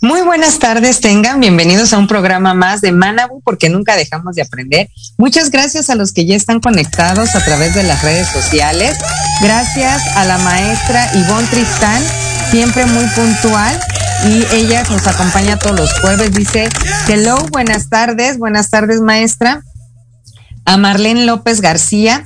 Muy buenas tardes, tengan bienvenidos a un programa más de Manabu porque nunca dejamos de aprender. Muchas gracias a los que ya están conectados a través de las redes sociales. Gracias a la maestra Ivonne Tristán, siempre muy puntual y ella nos acompaña todos los jueves. Dice, hello, buenas tardes, buenas tardes maestra. A Marlene López García,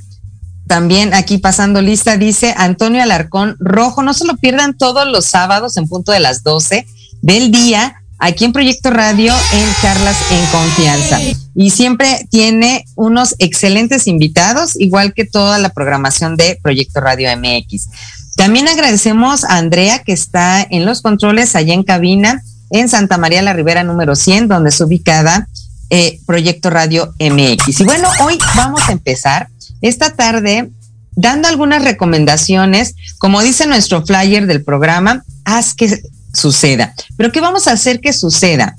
también aquí pasando lista, dice Antonio Alarcón Rojo, no se lo pierdan todos los sábados en punto de las 12 del día aquí en Proyecto Radio en Charlas en Confianza. Y siempre tiene unos excelentes invitados, igual que toda la programación de Proyecto Radio MX. También agradecemos a Andrea que está en los controles allá en cabina en Santa María la Ribera número 100, donde es ubicada eh, Proyecto Radio MX. Y bueno, hoy vamos a empezar esta tarde dando algunas recomendaciones, como dice nuestro flyer del programa, haz que suceda. Pero ¿qué vamos a hacer que suceda?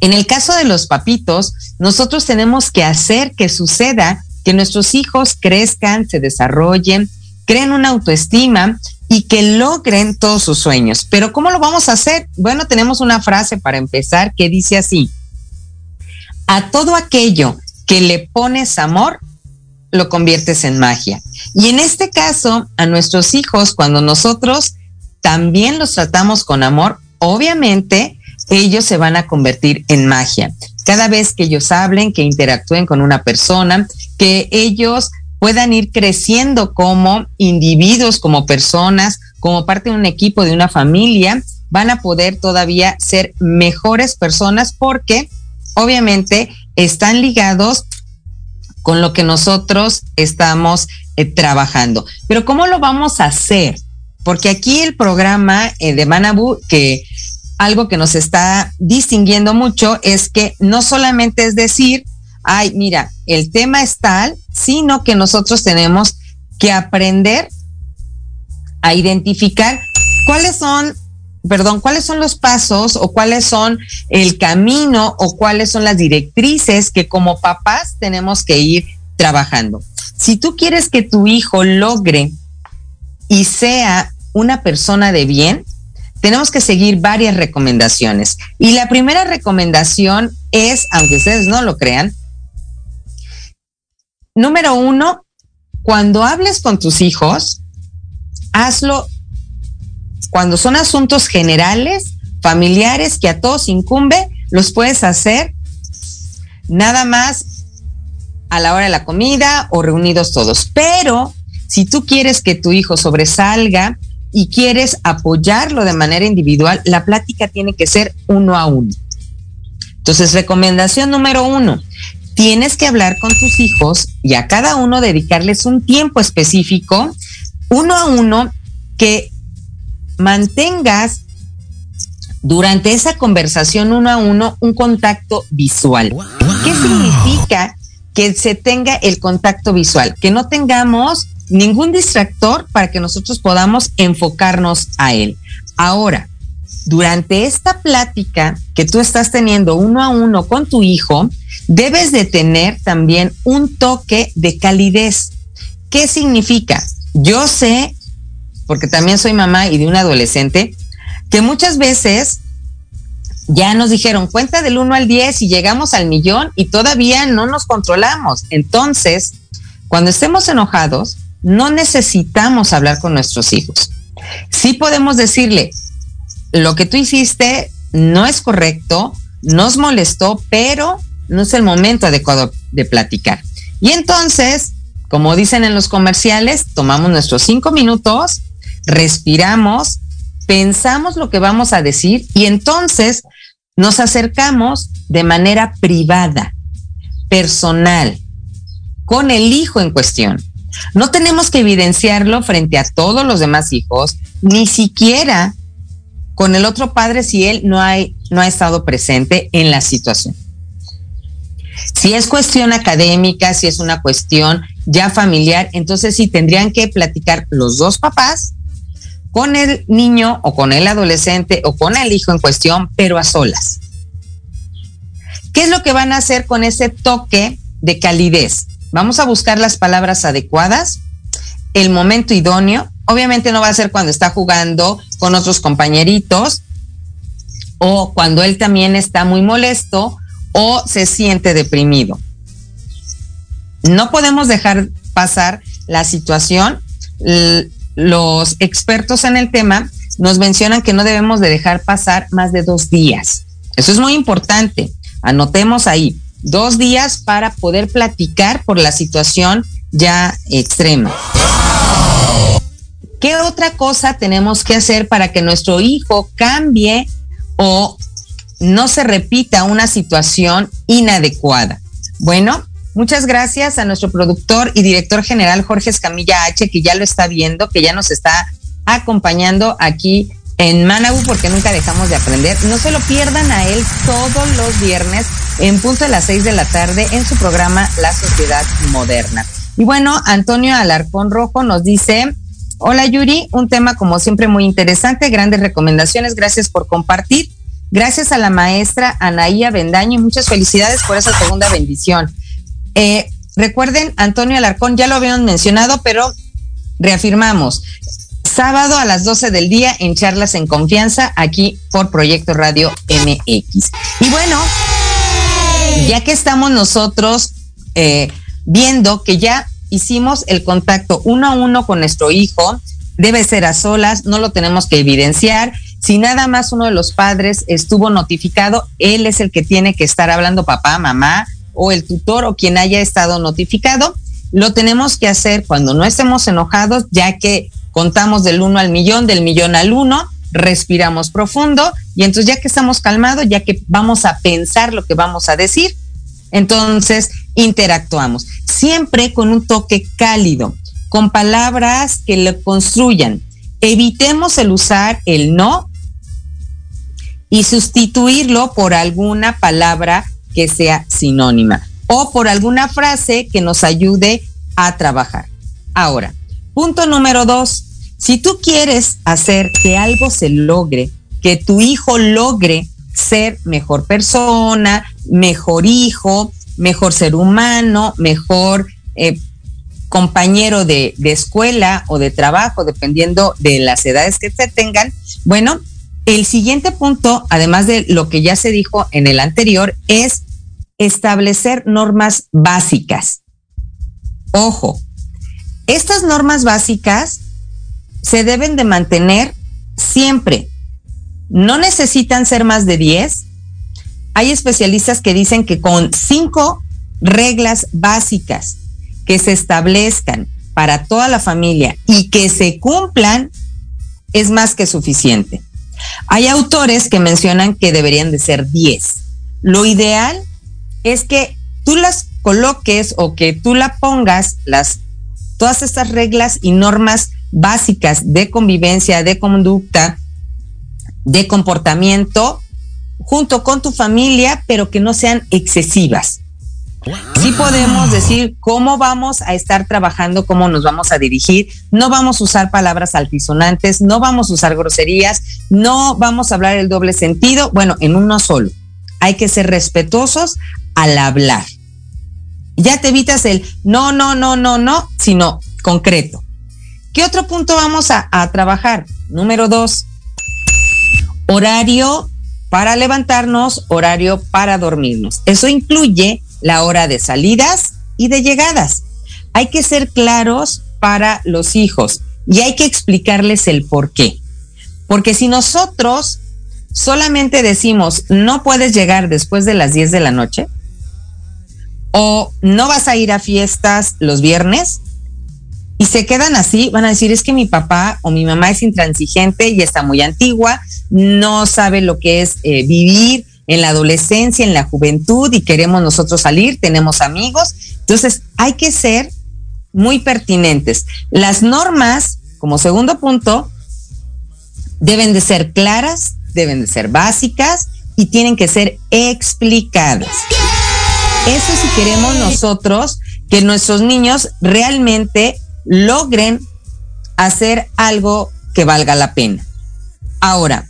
En el caso de los papitos, nosotros tenemos que hacer que suceda, que nuestros hijos crezcan, se desarrollen, creen una autoestima y que logren todos sus sueños. Pero ¿cómo lo vamos a hacer? Bueno, tenemos una frase para empezar que dice así, a todo aquello que le pones amor, lo conviertes en magia. Y en este caso, a nuestros hijos, cuando nosotros también los tratamos con amor, obviamente ellos se van a convertir en magia. Cada vez que ellos hablen, que interactúen con una persona, que ellos puedan ir creciendo como individuos, como personas, como parte de un equipo, de una familia, van a poder todavía ser mejores personas porque obviamente están ligados con lo que nosotros estamos eh, trabajando. Pero ¿cómo lo vamos a hacer? Porque aquí el programa eh, de Manabu, que algo que nos está distinguiendo mucho es que no solamente es decir, ay, mira, el tema es tal, sino que nosotros tenemos que aprender a identificar cuáles son, perdón, cuáles son los pasos o cuáles son el camino o cuáles son las directrices que como papás tenemos que ir trabajando. Si tú quieres que tu hijo logre y sea una persona de bien, tenemos que seguir varias recomendaciones. Y la primera recomendación es, aunque ustedes no lo crean, número uno, cuando hables con tus hijos, hazlo cuando son asuntos generales, familiares, que a todos incumbe, los puedes hacer nada más a la hora de la comida o reunidos todos. Pero si tú quieres que tu hijo sobresalga y quieres apoyarlo de manera individual, la plática tiene que ser uno a uno. Entonces, recomendación número uno, tienes que hablar con tus hijos y a cada uno dedicarles un tiempo específico, uno a uno, que mantengas durante esa conversación uno a uno un contacto visual. ¿Qué significa que se tenga el contacto visual? Que no tengamos ningún distractor para que nosotros podamos enfocarnos a él. Ahora, durante esta plática que tú estás teniendo uno a uno con tu hijo, debes de tener también un toque de calidez. ¿Qué significa? Yo sé, porque también soy mamá y de un adolescente, que muchas veces ya nos dijeron cuenta del 1 al 10 y llegamos al millón y todavía no nos controlamos. Entonces, cuando estemos enojados, no necesitamos hablar con nuestros hijos. Sí podemos decirle, lo que tú hiciste no es correcto, nos molestó, pero no es el momento adecuado de platicar. Y entonces, como dicen en los comerciales, tomamos nuestros cinco minutos, respiramos, pensamos lo que vamos a decir y entonces nos acercamos de manera privada, personal, con el hijo en cuestión. No tenemos que evidenciarlo frente a todos los demás hijos, ni siquiera con el otro padre si él no, no ha estado presente en la situación. Si es cuestión académica, si es una cuestión ya familiar, entonces sí tendrían que platicar los dos papás con el niño o con el adolescente o con el hijo en cuestión, pero a solas. ¿Qué es lo que van a hacer con ese toque de calidez? Vamos a buscar las palabras adecuadas, el momento idóneo. Obviamente no va a ser cuando está jugando con otros compañeritos o cuando él también está muy molesto o se siente deprimido. No podemos dejar pasar la situación. Los expertos en el tema nos mencionan que no debemos de dejar pasar más de dos días. Eso es muy importante. Anotemos ahí, dos días para poder platicar por la situación ya extrema. ¿Qué otra cosa tenemos que hacer para que nuestro hijo cambie o no se repita una situación inadecuada? Bueno, muchas gracias a nuestro productor y director general Jorge Escamilla H, que ya lo está viendo, que ya nos está acompañando aquí en Manabu porque nunca dejamos de aprender. No se lo pierdan a él todos los viernes en punto de las seis de la tarde en su programa La Sociedad Moderna. Y bueno, Antonio Alarcón Rojo nos dice, hola Yuri, un tema como siempre muy interesante, grandes recomendaciones, gracias por compartir. Gracias a la maestra Anaía Bendaño y muchas felicidades por esa segunda bendición. Eh, recuerden, Antonio Alarcón, ya lo habíamos mencionado, pero reafirmamos, sábado a las 12 del día en Charlas en Confianza, aquí por Proyecto Radio MX. Y bueno, ya que estamos nosotros eh, viendo que ya hicimos el contacto uno a uno con nuestro hijo, debe ser a solas, no lo tenemos que evidenciar. Si nada más uno de los padres estuvo notificado, él es el que tiene que estar hablando papá, mamá o el tutor o quien haya estado notificado. Lo tenemos que hacer cuando no estemos enojados, ya que contamos del uno al millón, del millón al uno, respiramos profundo y entonces ya que estamos calmados, ya que vamos a pensar lo que vamos a decir, entonces interactuamos. Siempre con un toque cálido, con palabras que lo construyan. Evitemos el usar el no y sustituirlo por alguna palabra que sea sinónima o por alguna frase que nos ayude a trabajar. Ahora, Punto número dos, si tú quieres hacer que algo se logre, que tu hijo logre ser mejor persona, mejor hijo, mejor ser humano, mejor eh, compañero de, de, escuela o de trabajo, dependiendo de las edades que se tengan. Bueno, el siguiente punto, además de lo que ya se dijo en el anterior, es establecer normas básicas. Ojo, estas normas básicas se deben de mantener siempre. No necesitan ser más de 10. Hay especialistas que dicen que con cinco reglas básicas que se establezcan para toda la familia y que se cumplan es más que suficiente. Hay autores que mencionan que deberían de ser 10. Lo ideal es que tú las coloques o que tú la pongas, las todas estas reglas y normas básicas de convivencia, de conducta, de comportamiento, junto con tu familia, pero que no sean excesivas. Sí podemos decir cómo vamos a estar trabajando, cómo nos vamos a dirigir. No vamos a usar palabras altisonantes, no vamos a usar groserías, no vamos a hablar el doble sentido. Bueno, en uno solo. Hay que ser respetuosos al hablar. Ya te evitas el no, no, no, no, no, sino concreto. ¿Qué otro punto vamos a, a trabajar? Número dos, horario para levantarnos, horario para dormirnos. Eso incluye la hora de salidas y de llegadas. Hay que ser claros para los hijos y hay que explicarles el por qué. Porque si nosotros solamente decimos, no puedes llegar después de las 10 de la noche, o no vas a ir a fiestas los viernes, y se quedan así, van a decir, es que mi papá o mi mamá es intransigente y está muy antigua, no sabe lo que es eh, vivir en la adolescencia, en la juventud y queremos nosotros salir, tenemos amigos. Entonces, hay que ser muy pertinentes. Las normas, como segundo punto, deben de ser claras, deben de ser básicas y tienen que ser explicadas. Eso si queremos nosotros que nuestros niños realmente logren hacer algo que valga la pena. Ahora,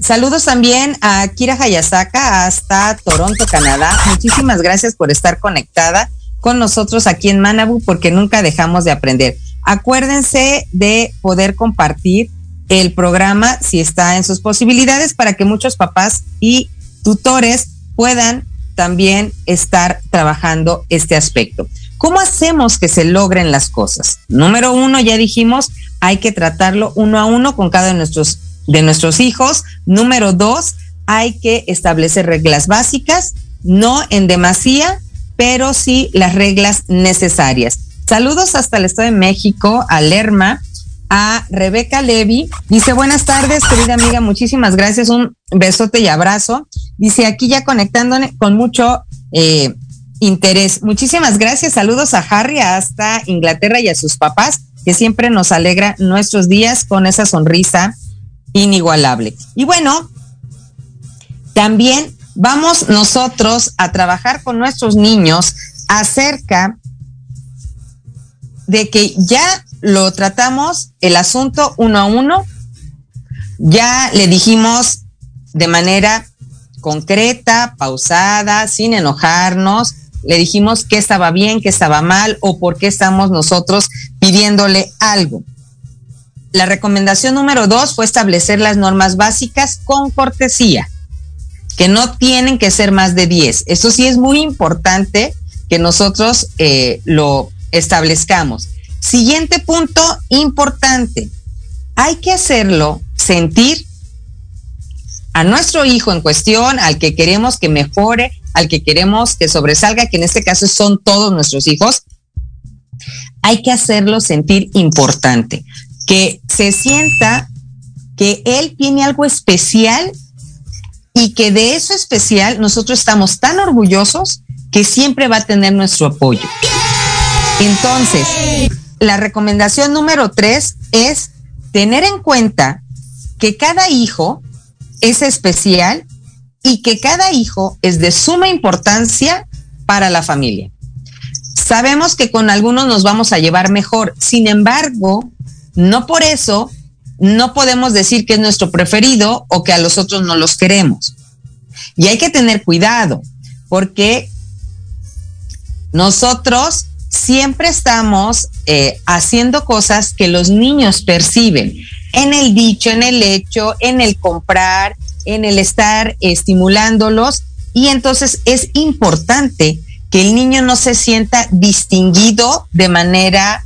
saludos también a Kira Hayasaka hasta Toronto, Canadá. Muchísimas gracias por estar conectada con nosotros aquí en Manabu porque nunca dejamos de aprender. Acuérdense de poder compartir el programa si está en sus posibilidades para que muchos papás y tutores puedan también estar trabajando este aspecto. ¿Cómo hacemos que se logren las cosas? Número uno, ya dijimos, hay que tratarlo uno a uno con cada de nuestros, de nuestros hijos. Número dos, hay que establecer reglas básicas, no en demasía, pero sí las reglas necesarias. Saludos hasta el Estado de México, a Lerma, a Rebeca Levy. Dice, buenas tardes, querida amiga, muchísimas gracias, un besote y abrazo. Dice, aquí ya conectándome con mucho eh, interés. Muchísimas gracias. Saludos a Harry hasta Inglaterra y a sus papás, que siempre nos alegra nuestros días con esa sonrisa inigualable. Y bueno, también vamos nosotros a trabajar con nuestros niños acerca de que ya lo tratamos el asunto uno a uno, ya le dijimos de manera concreta, pausada, sin enojarnos, le dijimos qué estaba bien, qué estaba mal o por qué estamos nosotros pidiéndole algo. La recomendación número dos fue establecer las normas básicas con cortesía, que no tienen que ser más de 10. Eso sí es muy importante que nosotros eh, lo establezcamos. Siguiente punto importante. Hay que hacerlo sentir a nuestro hijo en cuestión, al que queremos que mejore, al que queremos que sobresalga, que en este caso son todos nuestros hijos, hay que hacerlo sentir importante, que se sienta que él tiene algo especial y que de eso especial nosotros estamos tan orgullosos que siempre va a tener nuestro apoyo. Entonces, la recomendación número tres es tener en cuenta que cada hijo es especial y que cada hijo es de suma importancia para la familia. Sabemos que con algunos nos vamos a llevar mejor, sin embargo, no por eso no podemos decir que es nuestro preferido o que a los otros no los queremos. Y hay que tener cuidado, porque nosotros siempre estamos eh, haciendo cosas que los niños perciben en el dicho, en el hecho, en el comprar, en el estar estimulándolos y entonces es importante que el niño no se sienta distinguido de manera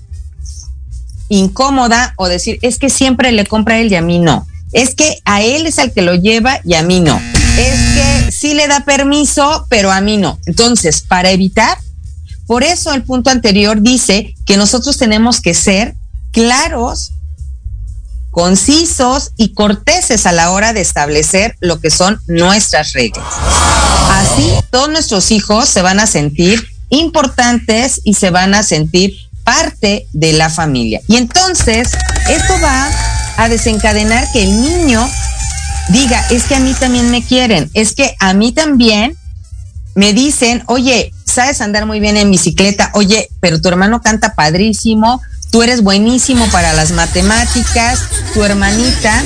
incómoda o decir, es que siempre le compra él y a mí no. Es que a él es el que lo lleva y a mí no. Es que sí le da permiso, pero a mí no. Entonces, para evitar, por eso el punto anterior dice que nosotros tenemos que ser claros concisos y corteses a la hora de establecer lo que son nuestras reglas. Así todos nuestros hijos se van a sentir importantes y se van a sentir parte de la familia. Y entonces esto va a desencadenar que el niño diga, es que a mí también me quieren, es que a mí también me dicen, oye, sabes andar muy bien en bicicleta, oye, pero tu hermano canta padrísimo, tú eres buenísimo para las matemáticas, tu hermanita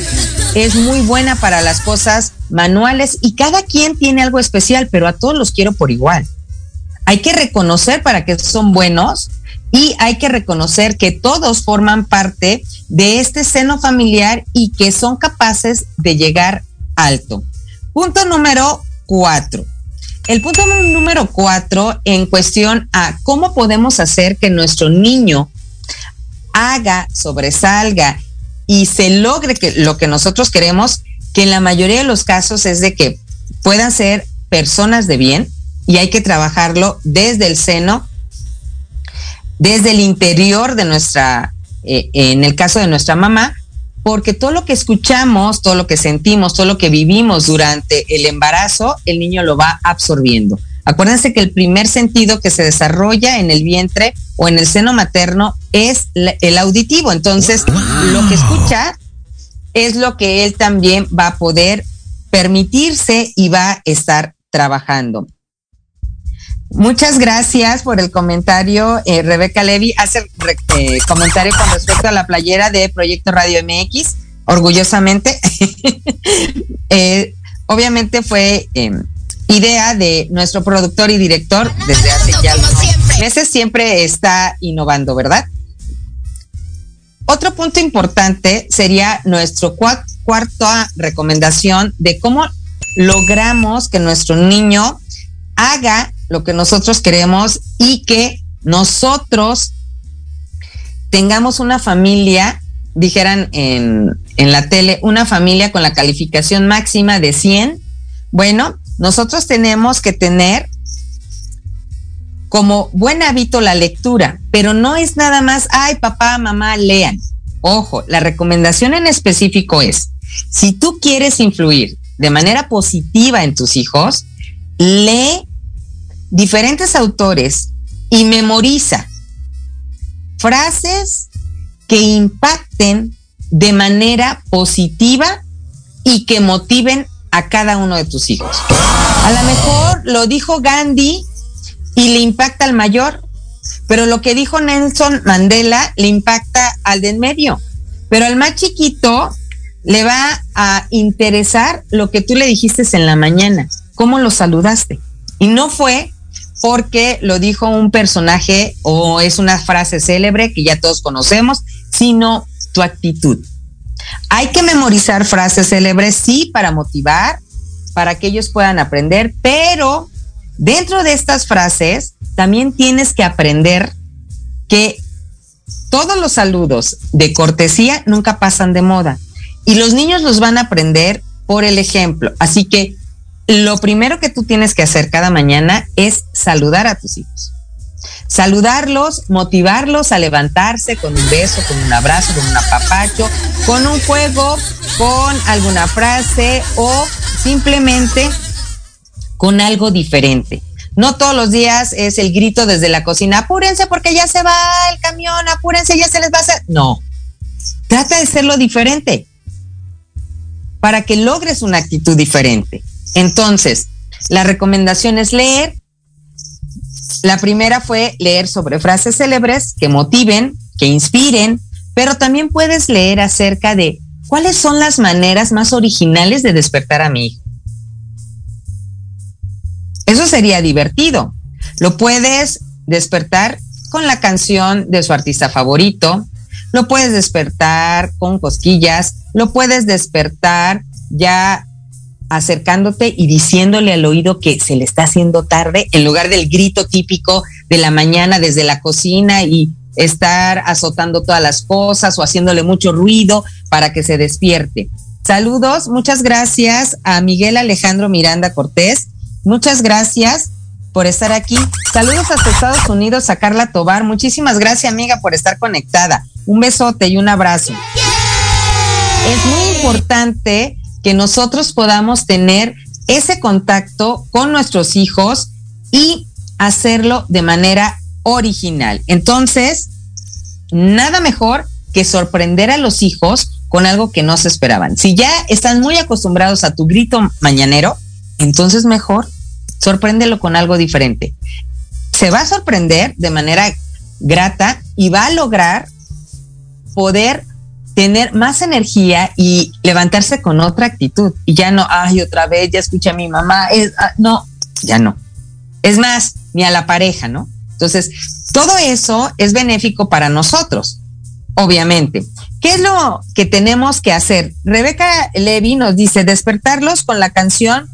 es muy buena para las cosas manuales y cada quien tiene algo especial, pero a todos los quiero por igual. Hay que reconocer para que son buenos y hay que reconocer que todos forman parte de este seno familiar y que son capaces de llegar alto. Punto número cuatro. El punto número cuatro en cuestión a cómo podemos hacer que nuestro niño haga, sobresalga y se logre que lo que nosotros queremos, que en la mayoría de los casos es de que puedan ser personas de bien y hay que trabajarlo desde el seno, desde el interior de nuestra, eh, en el caso de nuestra mamá, porque todo lo que escuchamos, todo lo que sentimos, todo lo que vivimos durante el embarazo, el niño lo va absorbiendo. Acuérdense que el primer sentido que se desarrolla en el vientre o en el seno materno es el auditivo. Entonces, lo que escucha es lo que él también va a poder permitirse y va a estar trabajando. Muchas gracias por el comentario. Eh, Rebeca Levy hace eh, comentario con respecto a la playera de Proyecto Radio MX, orgullosamente. Eh, obviamente fue em, idea de nuestro productor y director desde hace ya meses, siempre está innovando, ¿verdad? Otro punto importante sería nuestro cuarta recomendación de cómo logramos que nuestro niño haga lo que nosotros queremos y que nosotros tengamos una familia, dijeran en, en la tele, una familia con la calificación máxima de 100. Bueno, nosotros tenemos que tener como buen hábito la lectura, pero no es nada más, ay, papá, mamá, lean. Ojo, la recomendación en específico es, si tú quieres influir de manera positiva en tus hijos, lee diferentes autores y memoriza frases que impacten de manera positiva y que motiven a cada uno de tus hijos. A lo mejor lo dijo Gandhi y le impacta al mayor, pero lo que dijo Nelson Mandela le impacta al de en medio, pero al más chiquito le va a interesar lo que tú le dijiste en la mañana, cómo lo saludaste. Y no fue porque lo dijo un personaje o es una frase célebre que ya todos conocemos, sino tu actitud. Hay que memorizar frases célebres, sí, para motivar, para que ellos puedan aprender, pero dentro de estas frases también tienes que aprender que todos los saludos de cortesía nunca pasan de moda y los niños los van a aprender por el ejemplo. Así que lo primero que tú tienes que hacer cada mañana es saludar a tus hijos. Saludarlos, motivarlos a levantarse con un beso, con un abrazo, con un apapacho, con un juego, con alguna frase o simplemente con algo diferente. No todos los días es el grito desde la cocina, apúrense porque ya se va el camión, apúrense, ya se les va a hacer. No, trata de serlo diferente para que logres una actitud diferente. Entonces, la recomendación es leer. La primera fue leer sobre frases célebres que motiven, que inspiren, pero también puedes leer acerca de cuáles son las maneras más originales de despertar a mi hijo. Eso sería divertido. Lo puedes despertar con la canción de su artista favorito, lo puedes despertar con cosquillas, lo puedes despertar ya acercándote y diciéndole al oído que se le está haciendo tarde, en lugar del grito típico de la mañana desde la cocina y estar azotando todas las cosas o haciéndole mucho ruido para que se despierte. Saludos, muchas gracias a Miguel Alejandro Miranda Cortés, muchas gracias por estar aquí. Saludos hasta Estados Unidos a Carla Tobar, muchísimas gracias amiga por estar conectada. Un besote y un abrazo. Es muy importante que nosotros podamos tener ese contacto con nuestros hijos y hacerlo de manera original. Entonces, nada mejor que sorprender a los hijos con algo que no se esperaban. Si ya están muy acostumbrados a tu grito mañanero, entonces mejor sorpréndelo con algo diferente. Se va a sorprender de manera grata y va a lograr poder tener más energía y levantarse con otra actitud. Y ya no, ay, otra vez, ya escuché a mi mamá. Es, ah, no, ya no. Es más, ni a la pareja, ¿no? Entonces, todo eso es benéfico para nosotros, obviamente. ¿Qué es lo que tenemos que hacer? Rebeca Levy nos dice, despertarlos con la canción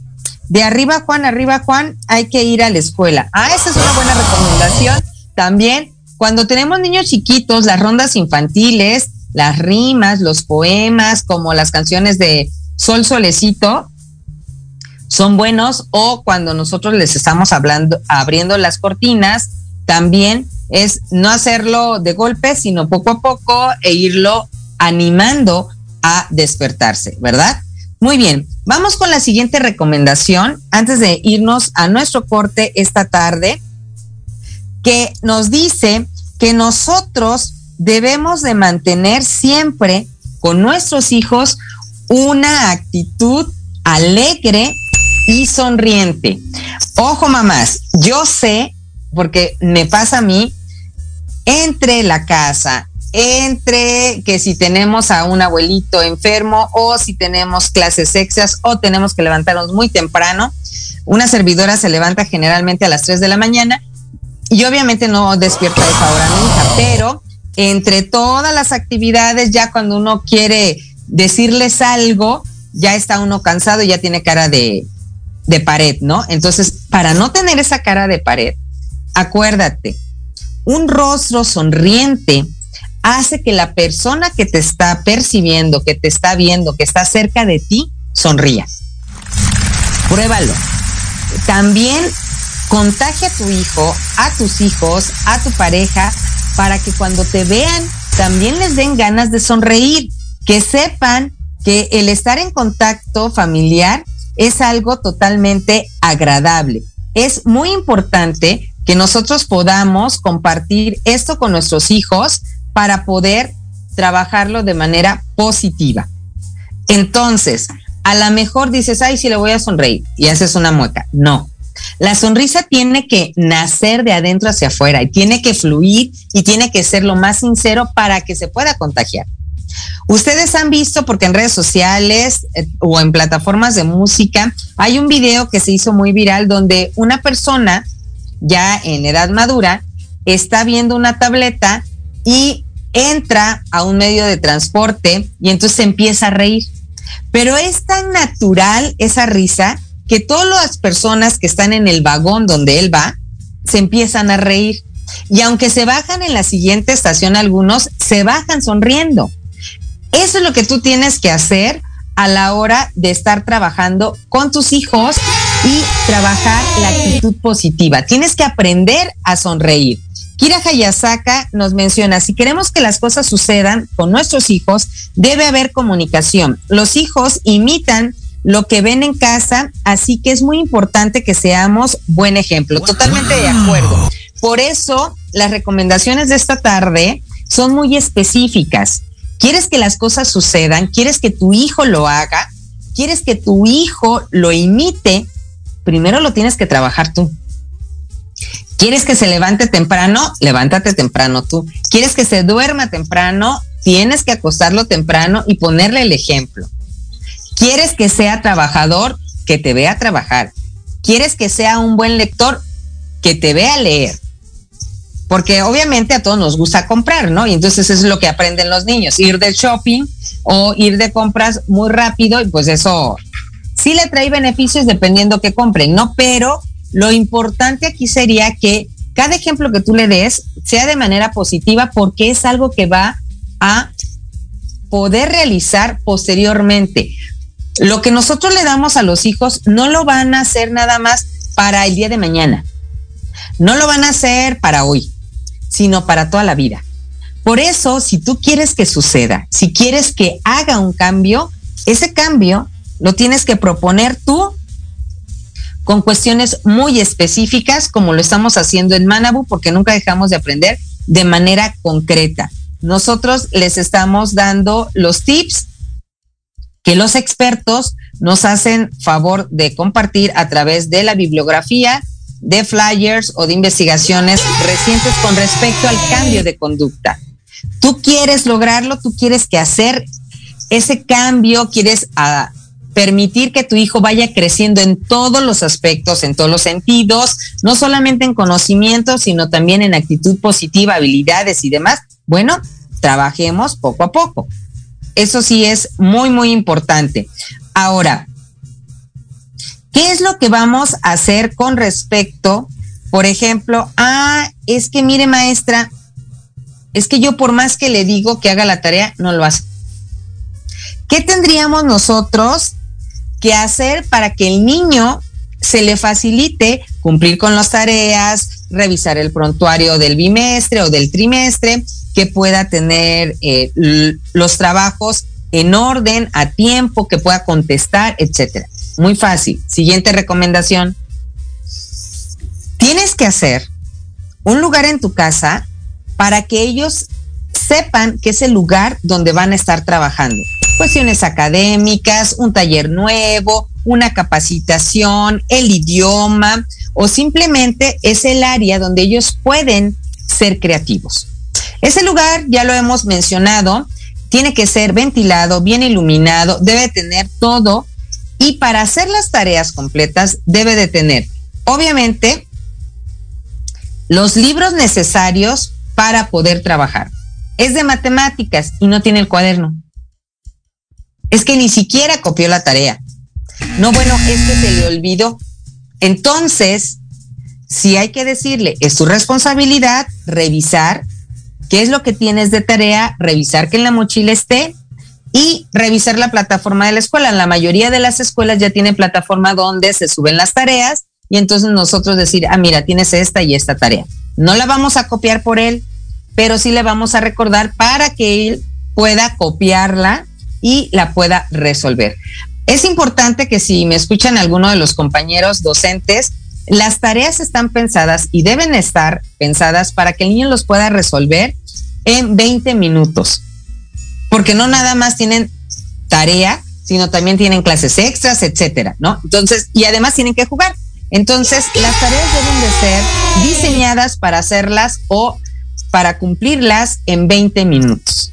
de arriba Juan, arriba Juan, hay que ir a la escuela. Ah, esa es una buena recomendación. También, cuando tenemos niños chiquitos, las rondas infantiles, las rimas, los poemas, como las canciones de Sol Solecito, son buenos o cuando nosotros les estamos hablando, abriendo las cortinas, también es no hacerlo de golpe, sino poco a poco e irlo animando a despertarse, ¿verdad? Muy bien, vamos con la siguiente recomendación antes de irnos a nuestro corte esta tarde, que nos dice que nosotros debemos de mantener siempre con nuestros hijos una actitud alegre y sonriente. Ojo mamás, yo sé, porque me pasa a mí, entre la casa, entre que si tenemos a un abuelito enfermo o si tenemos clases extras o tenemos que levantarnos muy temprano. Una servidora se levanta generalmente a las 3 de la mañana y obviamente no despierta a esa hora nunca, pero entre todas las actividades, ya cuando uno quiere decirles algo, ya está uno cansado y ya tiene cara de, de pared, ¿no? Entonces, para no tener esa cara de pared, acuérdate, un rostro sonriente hace que la persona que te está percibiendo, que te está viendo, que está cerca de ti, sonría. Pruébalo. También contagia a tu hijo, a tus hijos, a tu pareja, para que cuando te vean también les den ganas de sonreír, que sepan que el estar en contacto familiar es algo totalmente agradable. Es muy importante que nosotros podamos compartir esto con nuestros hijos para poder trabajarlo de manera positiva. Entonces, a lo mejor dices, ay, sí le voy a sonreír y haces una mueca. No. La sonrisa tiene que nacer de adentro hacia afuera y tiene que fluir y tiene que ser lo más sincero para que se pueda contagiar. Ustedes han visto, porque en redes sociales eh, o en plataformas de música, hay un video que se hizo muy viral donde una persona ya en edad madura está viendo una tableta y entra a un medio de transporte y entonces empieza a reír. Pero es tan natural esa risa que todas las personas que están en el vagón donde él va se empiezan a reír. Y aunque se bajan en la siguiente estación algunos, se bajan sonriendo. Eso es lo que tú tienes que hacer a la hora de estar trabajando con tus hijos y trabajar la actitud positiva. Tienes que aprender a sonreír. Kira Hayasaka nos menciona, si queremos que las cosas sucedan con nuestros hijos, debe haber comunicación. Los hijos imitan lo que ven en casa, así que es muy importante que seamos buen ejemplo. Totalmente de acuerdo. Por eso, las recomendaciones de esta tarde son muy específicas. ¿Quieres que las cosas sucedan? ¿Quieres que tu hijo lo haga? ¿Quieres que tu hijo lo imite? Primero lo tienes que trabajar tú. ¿Quieres que se levante temprano? Levántate temprano tú. ¿Quieres que se duerma temprano? Tienes que acostarlo temprano y ponerle el ejemplo. ¿Quieres que sea trabajador? Que te vea trabajar. ¿Quieres que sea un buen lector? Que te vea leer. Porque obviamente a todos nos gusta comprar, ¿no? Y entonces es lo que aprenden los niños, ir de shopping o ir de compras muy rápido y pues eso sí le trae beneficios dependiendo que compren, ¿no? Pero lo importante aquí sería que cada ejemplo que tú le des sea de manera positiva porque es algo que va a poder realizar posteriormente. Lo que nosotros le damos a los hijos no lo van a hacer nada más para el día de mañana. No lo van a hacer para hoy, sino para toda la vida. Por eso, si tú quieres que suceda, si quieres que haga un cambio, ese cambio lo tienes que proponer tú con cuestiones muy específicas, como lo estamos haciendo en Manabu, porque nunca dejamos de aprender de manera concreta. Nosotros les estamos dando los tips que los expertos nos hacen favor de compartir a través de la bibliografía, de flyers o de investigaciones recientes con respecto al cambio de conducta. Tú quieres lograrlo, tú quieres que hacer ese cambio, quieres a, permitir que tu hijo vaya creciendo en todos los aspectos, en todos los sentidos, no solamente en conocimiento, sino también en actitud positiva, habilidades y demás, bueno, trabajemos poco a poco. Eso sí es muy, muy importante. Ahora, ¿qué es lo que vamos a hacer con respecto, por ejemplo, a, es que mire maestra, es que yo por más que le digo que haga la tarea, no lo hace. ¿Qué tendríamos nosotros que hacer para que el niño se le facilite cumplir con las tareas, revisar el prontuario del bimestre o del trimestre, que pueda tener eh, los trabajos en orden, a tiempo, que pueda contestar, etcétera. Muy fácil. Siguiente recomendación. Tienes que hacer un lugar en tu casa para que ellos sepan que es el lugar donde van a estar trabajando. Cuestiones académicas, un taller nuevo, una capacitación, el idioma o simplemente es el área donde ellos pueden ser creativos. Ese lugar, ya lo hemos mencionado, tiene que ser ventilado, bien iluminado, debe tener todo y para hacer las tareas completas debe de tener, obviamente, los libros necesarios para poder trabajar. Es de matemáticas y no tiene el cuaderno. Es que ni siquiera copió la tarea. No, bueno, es que se le olvidó. Entonces, si hay que decirle, es tu responsabilidad revisar qué es lo que tienes de tarea, revisar que en la mochila esté y revisar la plataforma de la escuela. La mayoría de las escuelas ya tienen plataforma donde se suben las tareas y entonces nosotros decir, ah, mira, tienes esta y esta tarea. No la vamos a copiar por él, pero sí le vamos a recordar para que él pueda copiarla y la pueda resolver. Es importante que si me escuchan alguno de los compañeros docentes, las tareas están pensadas y deben estar pensadas para que el niño los pueda resolver en 20 minutos. Porque no nada más tienen tarea, sino también tienen clases extras, etcétera, ¿no? Entonces, y además tienen que jugar. Entonces, las tareas deben de ser diseñadas para hacerlas o para cumplirlas en 20 minutos.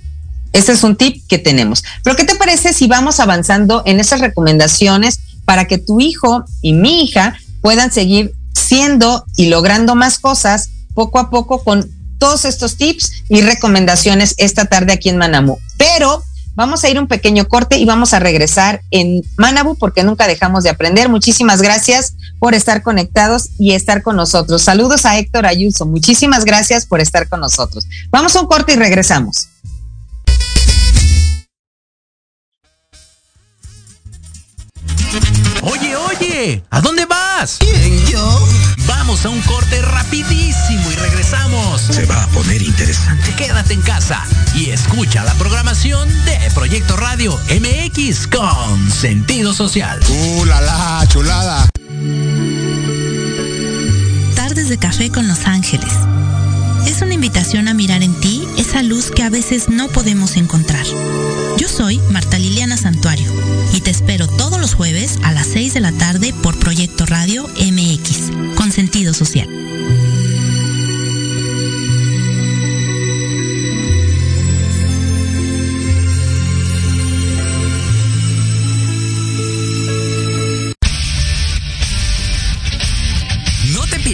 Ese es un tip que tenemos. Pero ¿qué te parece si vamos avanzando en esas recomendaciones para que tu hijo y mi hija puedan seguir siendo y logrando más cosas poco a poco con todos estos tips y recomendaciones esta tarde aquí en Manamu? Pero Vamos a ir un pequeño corte y vamos a regresar en Manabu porque nunca dejamos de aprender. Muchísimas gracias por estar conectados y estar con nosotros. Saludos a Héctor Ayuso. Muchísimas gracias por estar con nosotros. Vamos a un corte y regresamos. Oye, oye, ¿a dónde vas? ¿Quién, yo? Vamos a un corte rapidísimo y regresamos. Se va a poner interesante. Quédate en casa y escucha la programación de Proyecto Radio MX con sentido social. ¡Uh, la, la chulada! Tardes de café con Los Ángeles. Es una invitación a mirar en ti esa luz que a veces no podemos encontrar. Yo soy Marta Liliana Santuario y te espero todos los jueves a las 6 de la tarde por Proyecto Radio MX, con sentido social.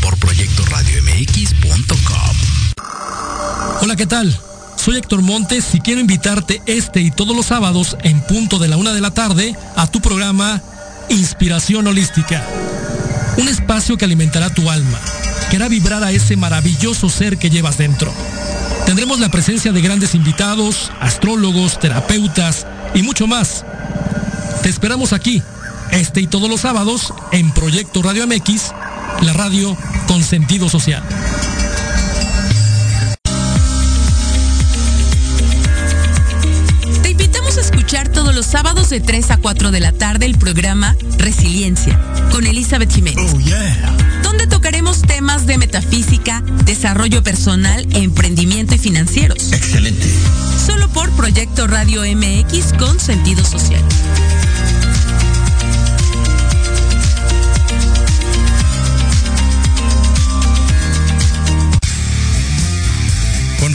por proyectoradiomx.com. Hola, ¿qué tal? Soy Héctor Montes y quiero invitarte este y todos los sábados en punto de la una de la tarde a tu programa Inspiración Holística. Un espacio que alimentará tu alma, que hará vibrar a ese maravilloso ser que llevas dentro. Tendremos la presencia de grandes invitados, astrólogos, terapeutas y mucho más. Te esperamos aquí, este y todos los sábados, en Proyecto Radio MX, la radio con sentido social. escuchar todos los sábados de 3 a 4 de la tarde el programa Resiliencia con Elizabeth Jiménez. Oh, yeah. Donde tocaremos temas de metafísica, desarrollo personal, emprendimiento y financieros. Excelente. Solo por Proyecto Radio MX con sentido social.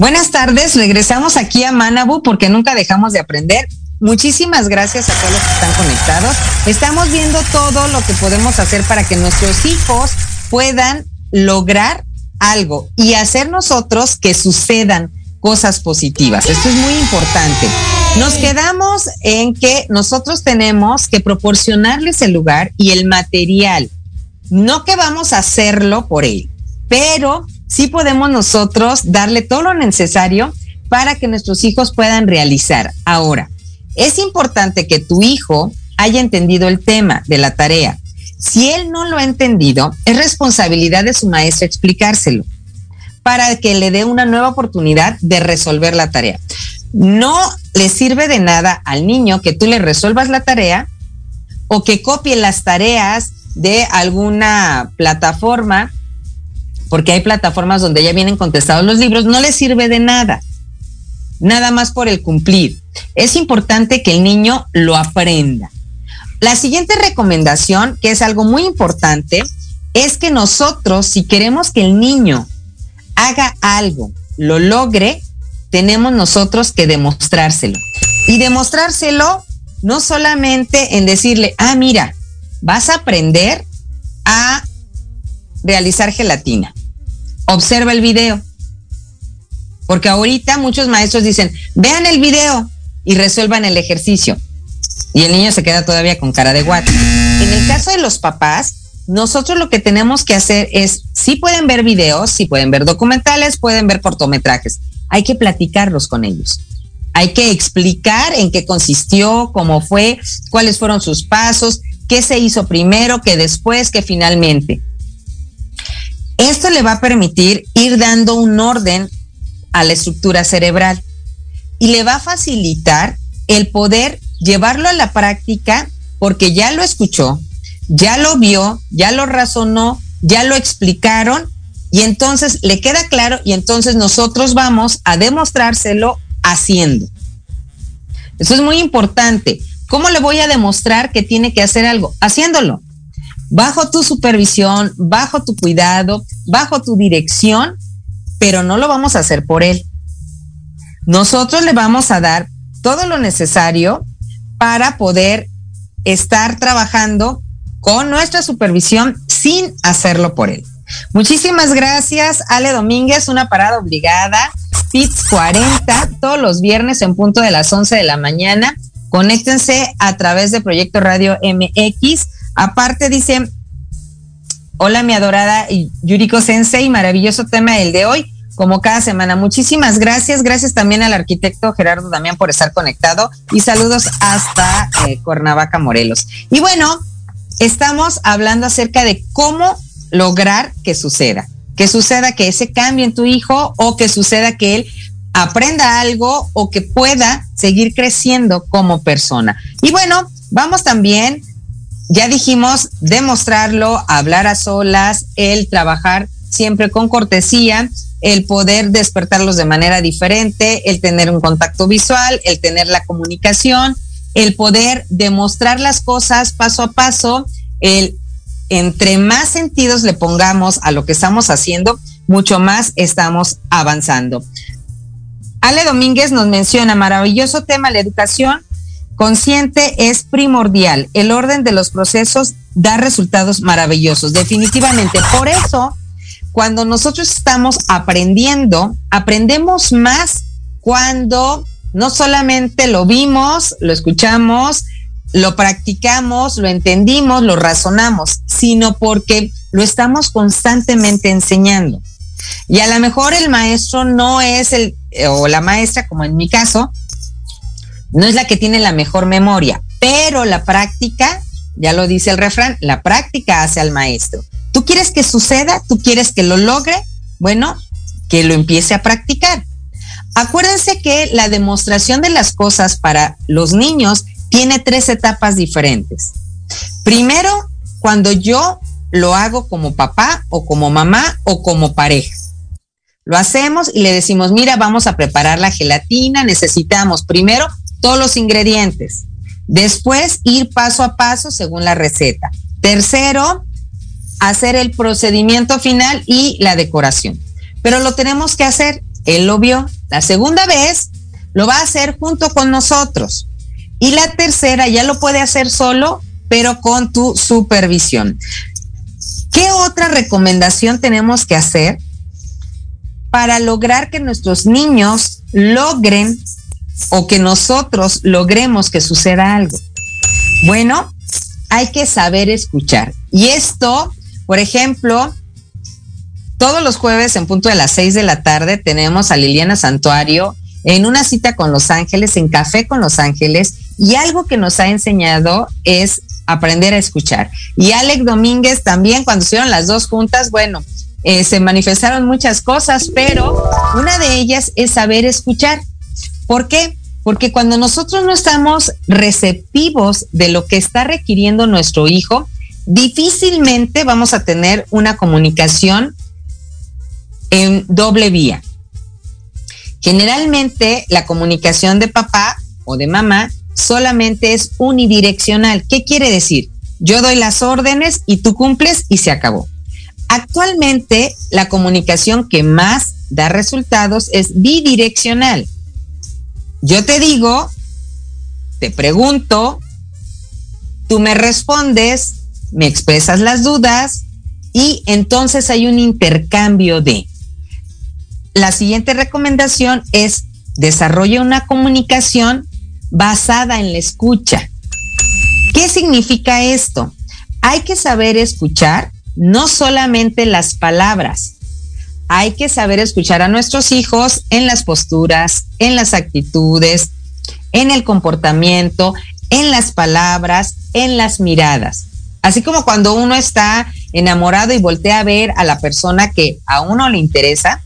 Buenas tardes, regresamos aquí a Manabu porque nunca dejamos de aprender. Muchísimas gracias a todos los que están conectados. Estamos viendo todo lo que podemos hacer para que nuestros hijos puedan lograr algo y hacer nosotros que sucedan cosas positivas. Esto es muy importante. Nos quedamos en que nosotros tenemos que proporcionarles el lugar y el material. No que vamos a hacerlo por él, pero sí podemos nosotros darle todo lo necesario para que nuestros hijos puedan realizar. Ahora, es importante que tu hijo haya entendido el tema de la tarea. Si él no lo ha entendido, es responsabilidad de su maestro explicárselo para que le dé una nueva oportunidad de resolver la tarea. No le sirve de nada al niño que tú le resuelvas la tarea o que copie las tareas de alguna plataforma porque hay plataformas donde ya vienen contestados los libros, no le sirve de nada. Nada más por el cumplir. Es importante que el niño lo aprenda. La siguiente recomendación, que es algo muy importante, es que nosotros, si queremos que el niño haga algo, lo logre, tenemos nosotros que demostrárselo. Y demostrárselo no solamente en decirle, ah, mira, vas a aprender a realizar gelatina observa el video. Porque ahorita muchos maestros dicen, vean el video y resuelvan el ejercicio. Y el niño se queda todavía con cara de guate. En el caso de los papás, nosotros lo que tenemos que hacer es, si pueden ver videos, si pueden ver documentales, pueden ver cortometrajes. Hay que platicarlos con ellos. Hay que explicar en qué consistió, cómo fue, cuáles fueron sus pasos, qué se hizo primero, qué después, qué finalmente. Esto le va a permitir ir dando un orden a la estructura cerebral y le va a facilitar el poder llevarlo a la práctica porque ya lo escuchó, ya lo vio, ya lo razonó, ya lo explicaron y entonces le queda claro y entonces nosotros vamos a demostrárselo haciendo. Eso es muy importante. ¿Cómo le voy a demostrar que tiene que hacer algo? Haciéndolo bajo tu supervisión, bajo tu cuidado, bajo tu dirección, pero no lo vamos a hacer por él. Nosotros le vamos a dar todo lo necesario para poder estar trabajando con nuestra supervisión sin hacerlo por él. Muchísimas gracias, Ale Domínguez, una parada obligada, PITS 40, todos los viernes en punto de las 11 de la mañana. Conéctense a través de Proyecto Radio MX Aparte dice, hola mi adorada Yuriko Sensei, maravilloso tema el de hoy, como cada semana. Muchísimas gracias, gracias también al arquitecto Gerardo Damián por estar conectado y saludos hasta eh, Cuernavaca, Morelos. Y bueno, estamos hablando acerca de cómo lograr que suceda, que suceda que ese cambio en tu hijo o que suceda que él aprenda algo o que pueda seguir creciendo como persona. Y bueno, vamos también ya dijimos demostrarlo, hablar a solas, el trabajar siempre con cortesía, el poder despertarlos de manera diferente, el tener un contacto visual, el tener la comunicación, el poder demostrar las cosas paso a paso, el entre más sentidos le pongamos a lo que estamos haciendo, mucho más estamos avanzando. Ale Domínguez nos menciona, maravilloso tema, la educación consciente es primordial. El orden de los procesos da resultados maravillosos, definitivamente. Por eso, cuando nosotros estamos aprendiendo, aprendemos más cuando no solamente lo vimos, lo escuchamos, lo practicamos, lo entendimos, lo razonamos, sino porque lo estamos constantemente enseñando. Y a lo mejor el maestro no es el, o la maestra, como en mi caso, no es la que tiene la mejor memoria, pero la práctica, ya lo dice el refrán, la práctica hace al maestro. ¿Tú quieres que suceda? ¿Tú quieres que lo logre? Bueno, que lo empiece a practicar. Acuérdense que la demostración de las cosas para los niños tiene tres etapas diferentes. Primero, cuando yo lo hago como papá o como mamá o como pareja. Lo hacemos y le decimos, mira, vamos a preparar la gelatina, necesitamos primero todos los ingredientes, después ir paso a paso según la receta. Tercero, hacer el procedimiento final y la decoración. Pero lo tenemos que hacer, él lo vio. La segunda vez lo va a hacer junto con nosotros. Y la tercera ya lo puede hacer solo, pero con tu supervisión. ¿Qué otra recomendación tenemos que hacer para lograr que nuestros niños logren o que nosotros logremos que suceda algo? Bueno, hay que saber escuchar. Y esto, por ejemplo, todos los jueves en punto de las seis de la tarde tenemos a Liliana Santuario en una cita con Los Ángeles, en Café con Los Ángeles, y algo que nos ha enseñado es aprender a escuchar. Y Alec Domínguez también, cuando hicieron las dos juntas, bueno, eh, se manifestaron muchas cosas, pero una de ellas es saber escuchar. ¿Por qué? Porque cuando nosotros no estamos receptivos de lo que está requiriendo nuestro hijo, difícilmente vamos a tener una comunicación en doble vía. Generalmente la comunicación de papá o de mamá solamente es unidireccional. ¿Qué quiere decir? Yo doy las órdenes y tú cumples y se acabó. Actualmente la comunicación que más da resultados es bidireccional. Yo te digo, te pregunto, tú me respondes, me expresas las dudas y entonces hay un intercambio de. La siguiente recomendación es desarrolla una comunicación basada en la escucha. ¿Qué significa esto? Hay que saber escuchar no solamente las palabras, hay que saber escuchar a nuestros hijos en las posturas, en las actitudes, en el comportamiento, en las palabras, en las miradas. Así como cuando uno está enamorado y voltea a ver a la persona que a uno le interesa,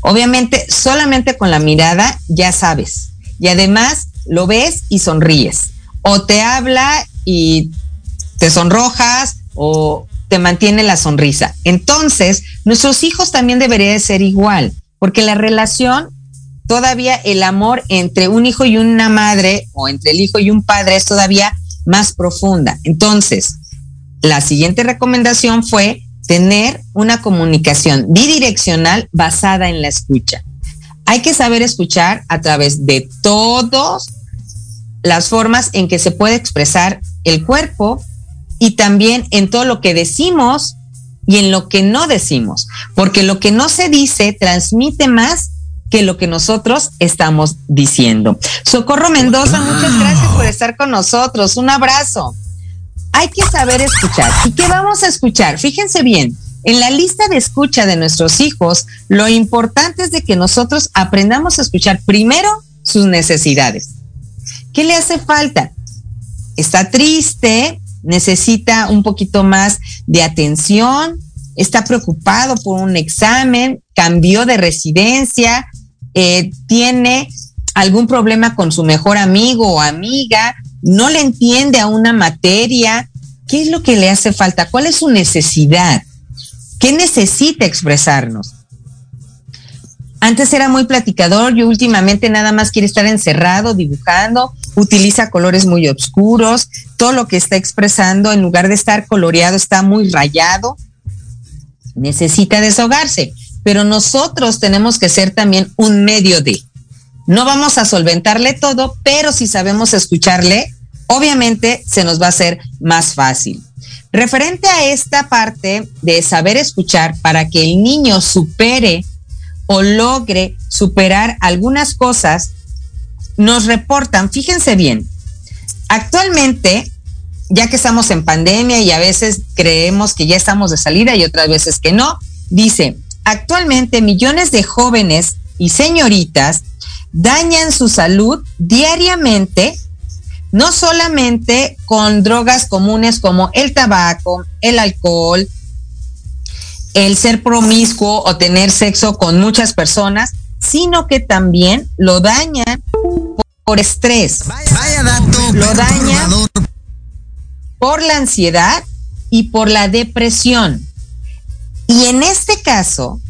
obviamente solamente con la mirada ya sabes y además lo ves y sonríes. O te habla y te sonrojas o te mantiene la sonrisa. Entonces, nuestros hijos también deberían ser igual, porque la relación, todavía el amor entre un hijo y una madre o entre el hijo y un padre es todavía más profunda. Entonces, la siguiente recomendación fue tener una comunicación bidireccional basada en la escucha. Hay que saber escuchar a través de todas las formas en que se puede expresar el cuerpo y también en todo lo que decimos y en lo que no decimos, porque lo que no se dice transmite más que lo que nosotros estamos diciendo. Socorro Mendoza, muchas gracias por estar con nosotros. Un abrazo. Hay que saber escuchar. ¿Y qué vamos a escuchar? Fíjense bien, en la lista de escucha de nuestros hijos, lo importante es de que nosotros aprendamos a escuchar primero sus necesidades. ¿Qué le hace falta? Está triste, necesita un poquito más de atención, está preocupado por un examen, cambió de residencia, eh, tiene algún problema con su mejor amigo o amiga, no le entiende a una materia. ¿Qué es lo que le hace falta? ¿Cuál es su necesidad? ¿Qué necesita expresarnos? Antes era muy platicador y últimamente nada más quiere estar encerrado, dibujando, utiliza colores muy oscuros, todo lo que está expresando en lugar de estar coloreado está muy rayado, necesita desahogarse, pero nosotros tenemos que ser también un medio de. No vamos a solventarle todo, pero si sabemos escucharle, obviamente se nos va a hacer más fácil. Referente a esta parte de saber escuchar para que el niño supere o logre superar algunas cosas, nos reportan, fíjense bien, actualmente, ya que estamos en pandemia y a veces creemos que ya estamos de salida y otras veces que no, dice, actualmente millones de jóvenes y señoritas dañan su salud diariamente, no solamente con drogas comunes como el tabaco, el alcohol, el ser promiscuo o tener sexo con muchas personas, sino que también lo dañan por estrés. Vaya dato. Lo dañan por la ansiedad y por la depresión. Y en este caso,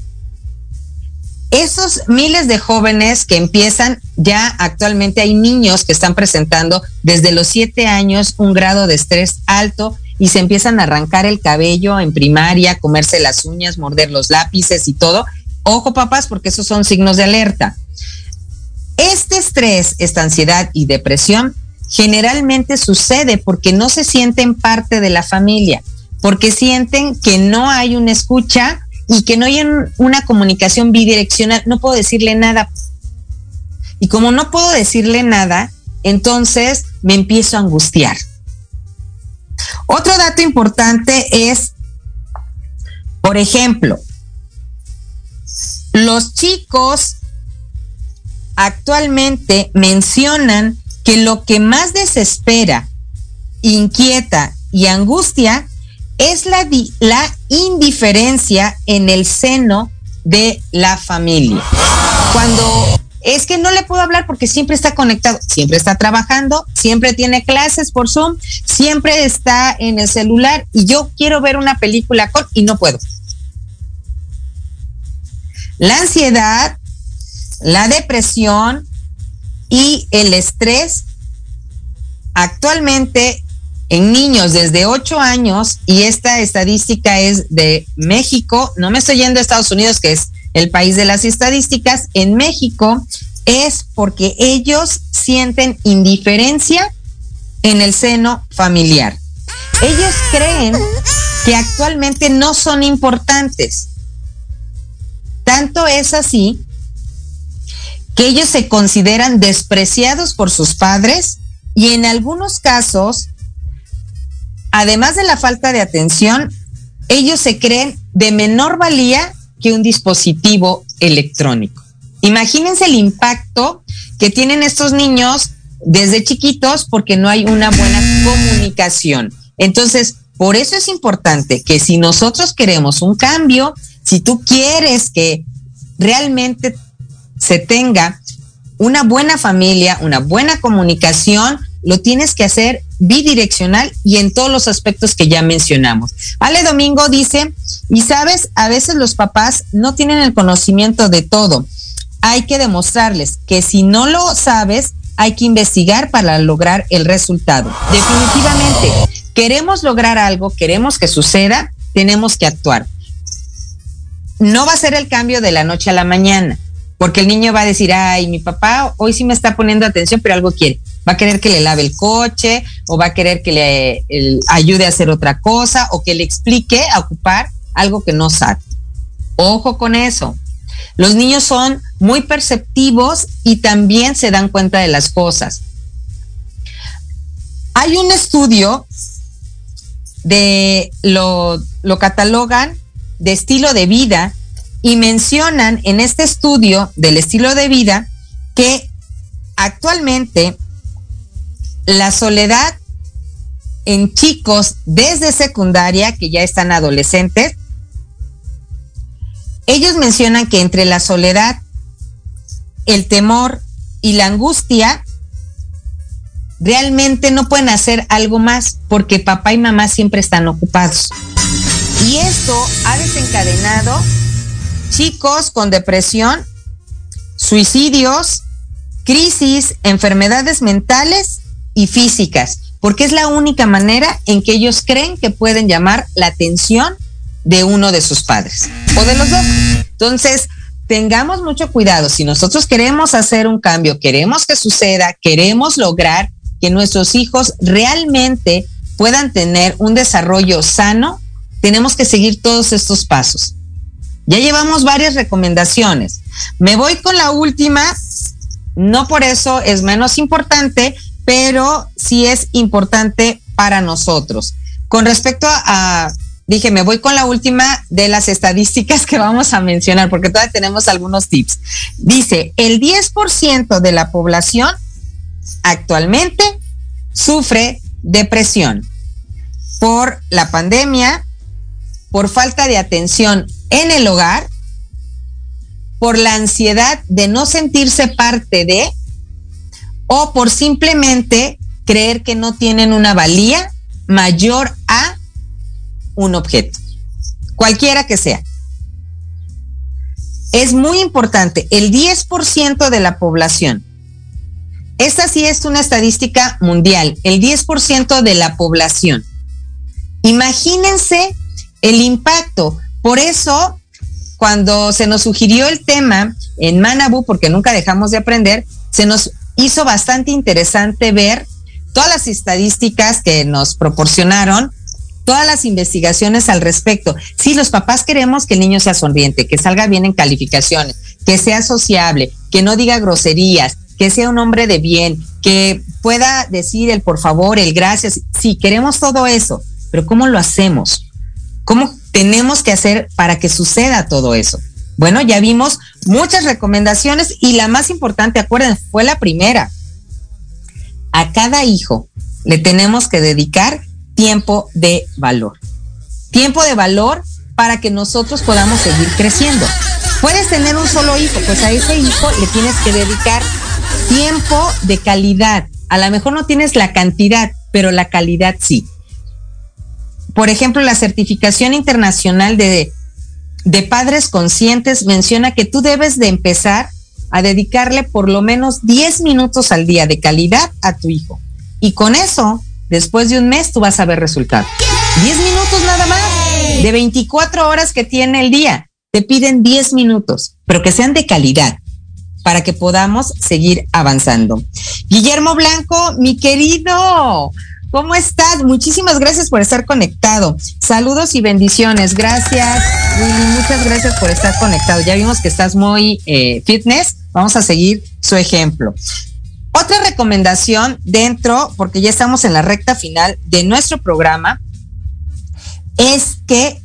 esos miles de jóvenes que empiezan, ya actualmente hay niños que están presentando desde los siete años un grado de estrés alto y se empiezan a arrancar el cabello en primaria, comerse las uñas, morder los lápices y todo. Ojo papás, porque esos son signos de alerta. Este estrés, esta ansiedad y depresión generalmente sucede porque no se sienten parte de la familia, porque sienten que no hay una escucha y que no hay una comunicación bidireccional. No puedo decirle nada. Y como no puedo decirle nada, entonces me empiezo a angustiar. Otro dato importante es, por ejemplo, los chicos actualmente mencionan que lo que más desespera, inquieta y angustia es la, la indiferencia en el seno de la familia. Cuando es que no le puedo hablar porque siempre está conectado, siempre está trabajando, siempre tiene clases por Zoom, siempre está en el celular y yo quiero ver una película con y no puedo. La ansiedad, la depresión y el estrés actualmente en niños desde 8 años, y esta estadística es de México, no me estoy yendo a Estados Unidos, que es el país de las estadísticas, en México es porque ellos sienten indiferencia en el seno familiar. Ellos creen que actualmente no son importantes. Tanto es así que ellos se consideran despreciados por sus padres y en algunos casos, además de la falta de atención, ellos se creen de menor valía que un dispositivo electrónico. Imagínense el impacto que tienen estos niños desde chiquitos porque no hay una buena comunicación. Entonces, por eso es importante que si nosotros queremos un cambio, si tú quieres que realmente se tenga una buena familia, una buena comunicación, lo tienes que hacer bidireccional y en todos los aspectos que ya mencionamos. Ale Domingo dice, y sabes, a veces los papás no tienen el conocimiento de todo. Hay que demostrarles que si no lo sabes, hay que investigar para lograr el resultado. Definitivamente, queremos lograr algo, queremos que suceda, tenemos que actuar. No va a ser el cambio de la noche a la mañana porque el niño va a decir, ay, mi papá hoy sí me está poniendo atención, pero algo quiere. Va a querer que le lave el coche o va a querer que le ayude a hacer otra cosa o que le explique a ocupar algo que no sabe. Ojo con eso. Los niños son muy perceptivos y también se dan cuenta de las cosas. Hay un estudio de lo, lo catalogan de estilo de vida y mencionan en este estudio del estilo de vida que actualmente la soledad en chicos desde secundaria, que ya están adolescentes, ellos mencionan que entre la soledad, el temor y la angustia, realmente no pueden hacer algo más porque papá y mamá siempre están ocupados. Y esto ha desencadenado chicos con depresión, suicidios, crisis, enfermedades mentales y físicas, porque es la única manera en que ellos creen que pueden llamar la atención de uno de sus padres o de los dos. Entonces, tengamos mucho cuidado. Si nosotros queremos hacer un cambio, queremos que suceda, queremos lograr que nuestros hijos realmente puedan tener un desarrollo sano, tenemos que seguir todos estos pasos. Ya llevamos varias recomendaciones. Me voy con la última No por eso es menos importante, pero sí es importante para nosotros. Con respecto a, dije, me voy con la última de las estadísticas que vamos a mencionar, porque todavía tenemos algunos tips. Dice, el 10% de la población actualmente sufre depresión por la pandemia, por falta de atención en el hogar, por la ansiedad de no sentirse parte de, o por simplemente creer que no tienen una valía mayor a un objeto, cualquiera que sea. Es muy importante, el 10% de la población, esta sí es una estadística mundial, el 10% de la población. Imagínense el impacto. Por eso, cuando se nos sugirió el tema en Manabu, porque nunca dejamos de aprender, se nos hizo bastante interesante ver todas las estadísticas que nos proporcionaron, todas las investigaciones al respecto. Sí, los papás queremos que el niño sea sonriente, que salga bien en calificaciones, que sea sociable, que no diga groserías, que sea un hombre de bien, que pueda decir el por favor, el gracias. Sí, queremos todo eso, pero ¿cómo lo hacemos? ¿Cómo tenemos que hacer para que suceda todo eso? Bueno, ya vimos muchas recomendaciones y la más importante, acuérdense, fue la primera. A cada hijo le tenemos que dedicar tiempo de valor. Tiempo de valor para que nosotros podamos seguir creciendo. Puedes tener un solo hijo, pues a ese hijo le tienes que dedicar tiempo de calidad. A lo mejor no tienes la cantidad, pero la calidad sí. Por ejemplo, la certificación internacional de padres conscientes menciona que tú debes de empezar a dedicarle por lo menos 10 minutos al día de calidad a tu hijo. Y con eso, después de un mes, tú vas a ver resultados. 10 minutos nada más, de 24 horas que tiene el día. Te piden 10 minutos, pero que sean de calidad para que podamos seguir avanzando. Guillermo Blanco, mi querido, ¿Cómo estás? Muchísimas gracias por estar conectado. Saludos y bendiciones. Gracias, Muchas gracias por estar conectado. Ya vimos que estás muy eh, fitness. Vamos a seguir su ejemplo. Otra recomendación dentro, porque ya estamos en la recta final de nuestro programa, es que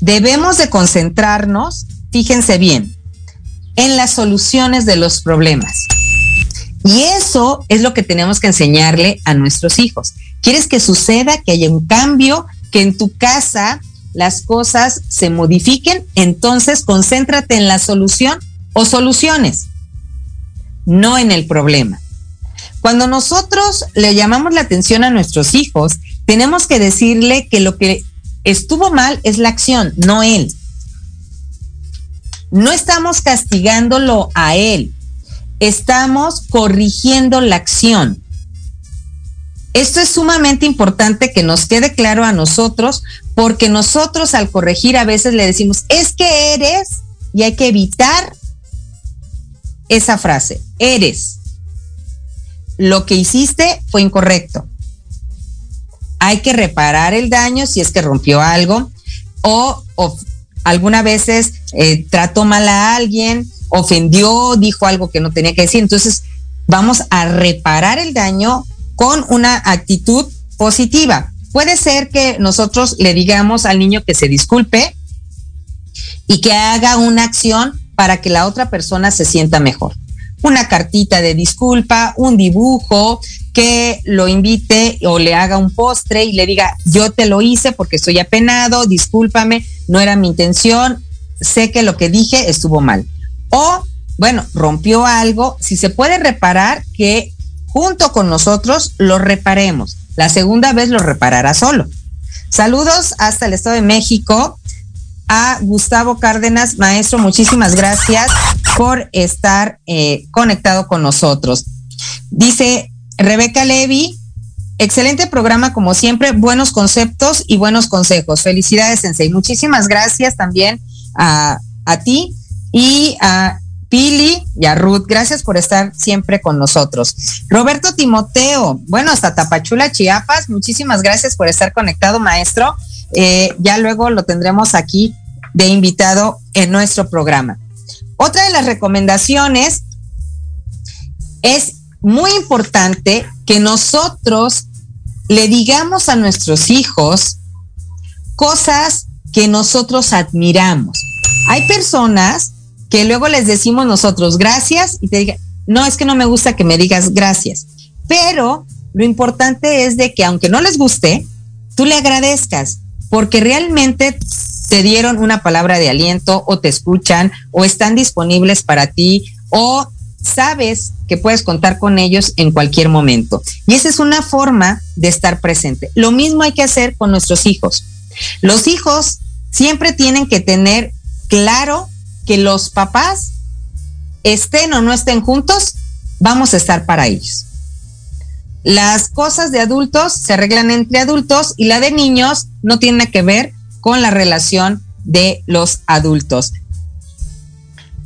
debemos de concentrarnos, fíjense bien, en las soluciones de los problemas. Y eso es lo que tenemos que enseñarle a nuestros hijos. ¿Quieres que suceda, que haya un cambio, que en tu casa las cosas se modifiquen? Entonces concéntrate en la solución o soluciones, no en el problema. Cuando nosotros le llamamos la atención a nuestros hijos, tenemos que decirle que lo que estuvo mal es la acción, no él. No estamos castigándolo a él, estamos corrigiendo la acción. Esto es sumamente importante que nos quede claro a nosotros, porque nosotros al corregir a veces le decimos, es que eres, y hay que evitar esa frase, eres. Lo que hiciste fue incorrecto. Hay que reparar el daño si es que rompió algo o, algunas veces eh, trató mal a alguien ofendió, dijo algo que no tenía que decir. Entonces, vamos a reparar el daño con una actitud positiva. Puede ser que nosotros le digamos al niño que se disculpe y que haga una acción para que la otra persona se sienta mejor. Una cartita de disculpa, un dibujo, que lo invite o le haga un postre y le diga, yo te lo hice porque estoy apenado, discúlpame, no era mi intención, sé que lo que dije estuvo mal. O, bueno, rompió algo, si se puede reparar, que junto con nosotros lo reparemos. La segunda vez lo reparará solo. Saludos hasta el Estado de México a Gustavo Cárdenas, maestro, muchísimas gracias por estar eh, conectado con nosotros. Dice Rebeca Levy, excelente programa como siempre, buenos conceptos y buenos consejos. Felicidades, Sensei. Muchísimas gracias también a, a ti y a Pili y a Ruth, gracias por estar siempre con nosotros. Roberto Timoteo, bueno, hasta Tapachula, Chiapas, muchísimas gracias por estar conectado, maestro. Eh, ya luego lo tendremos aquí de invitado en nuestro programa. Otra de las recomendaciones es muy importante que nosotros le digamos a nuestros hijos cosas que nosotros admiramos. Hay personas que luego les decimos nosotros gracias y te digan, no, es que no me gusta que me digas gracias. Pero lo importante es de que aunque no les guste, tú le agradezcas, porque realmente te dieron una palabra de aliento o te escuchan o están disponibles para ti o sabes que puedes contar con ellos en cualquier momento. Y esa es una forma de estar presente. Lo mismo hay que hacer con nuestros hijos. Los hijos siempre tienen que tener claro que los papás estén o no estén juntos, vamos a estar para ellos. Las cosas de adultos se arreglan entre adultos y la de niños no tiene que ver con la relación de los adultos.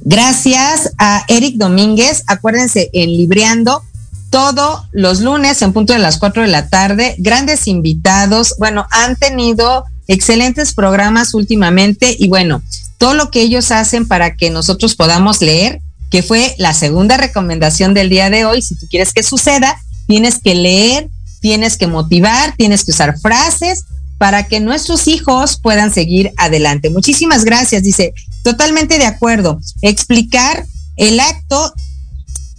Gracias a Eric Domínguez. Acuérdense, en Libreando, todos los lunes en punto de las 4 de la tarde, grandes invitados. Bueno, han tenido excelentes programas últimamente y bueno, todo lo que ellos hacen para que nosotros podamos leer, que fue la segunda recomendación del día de hoy. Si tú quieres que suceda, tienes que leer, tienes que motivar, tienes que usar frases para que nuestros hijos puedan seguir adelante. Muchísimas gracias, dice, totalmente de acuerdo. Explicar el acto,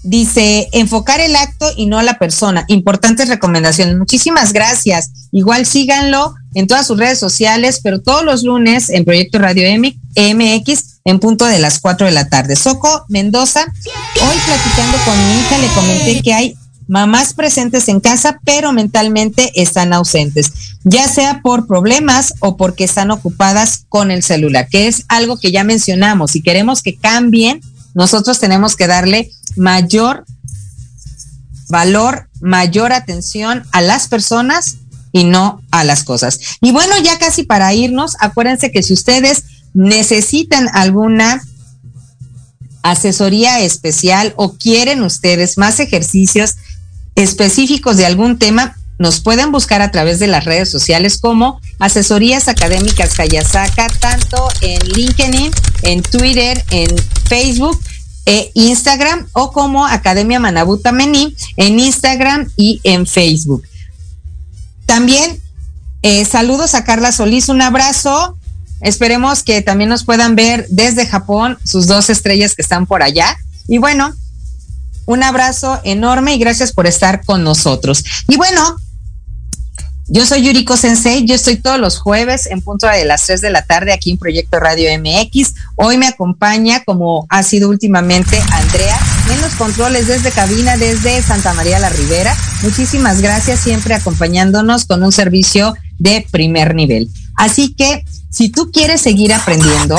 dice, enfocar el acto y no la persona. Importantes recomendaciones. Muchísimas gracias. Igual síganlo en todas sus redes sociales, pero todos los lunes en Proyecto Radio MX en punto de las 4 de la tarde. Soco Mendoza, hoy platicando con mi hija le comenté que hay mamás presentes en casa, pero mentalmente están ausentes, ya sea por problemas o porque están ocupadas con el celular, que es algo que ya mencionamos. Si queremos que cambien, nosotros tenemos que darle mayor valor, mayor atención a las personas y no a las cosas. Y bueno, ya casi para irnos, acuérdense que si ustedes necesitan alguna asesoría especial o quieren ustedes más ejercicios específicos de algún tema, nos pueden buscar a través de las redes sociales como Asesorías Académicas Hayasaka, tanto en LinkedIn, en Twitter, en Facebook e Instagram o como Academia Manabuta Mení en Instagram y en Facebook. También eh, saludos a Carla Solís, un abrazo. Esperemos que también nos puedan ver desde Japón, sus dos estrellas que están por allá. Y bueno, un abrazo enorme y gracias por estar con nosotros. Y bueno, yo soy Yuriko Sensei, yo estoy todos los jueves en punto de las 3 de la tarde aquí en Proyecto Radio MX. Hoy me acompaña, como ha sido últimamente, Andrea en los controles desde cabina, desde Santa María la Ribera. Muchísimas gracias, siempre acompañándonos con un servicio de primer nivel. Así que, si tú quieres seguir aprendiendo,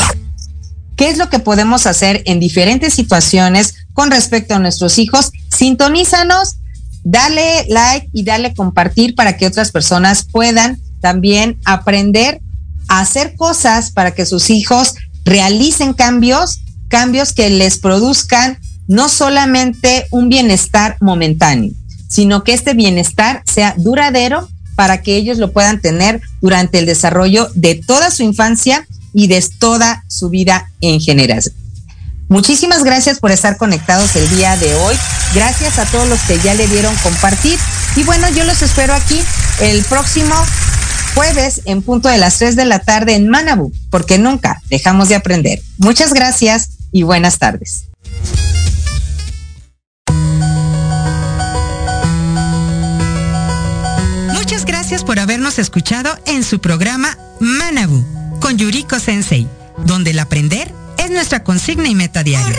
¿qué es lo que podemos hacer en diferentes situaciones con respecto a nuestros hijos, sintonízanos, dale like y dale compartir para que otras personas puedan también aprender a hacer cosas para que sus hijos realicen cambios, cambios que les produzcan no solamente un bienestar momentáneo, sino que este bienestar sea duradero para que ellos lo puedan tener durante el desarrollo de toda su infancia y de toda su vida en general. Muchísimas gracias por estar conectados el día de hoy. Gracias a todos los que ya le dieron compartir. Y bueno, yo los espero aquí el próximo jueves en punto de las 3 de la tarde en Manabu, porque nunca dejamos de aprender. Muchas gracias y buenas tardes. Muchas gracias por habernos escuchado en su programa Manabu con Yuriko Sensei, donde el aprender es nuestra consigna y meta diaria.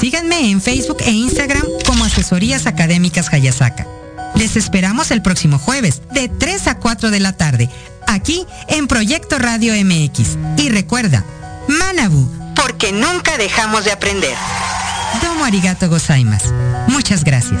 Síganme en Facebook e Instagram como Asesorías Académicas Hayasaka. Les esperamos el próximo jueves de 3 a 4 de la tarde, aquí en Proyecto Radio MX. Y recuerda, Manabu, porque nunca dejamos de aprender. Domo arigato gozaimasu. Muchas gracias.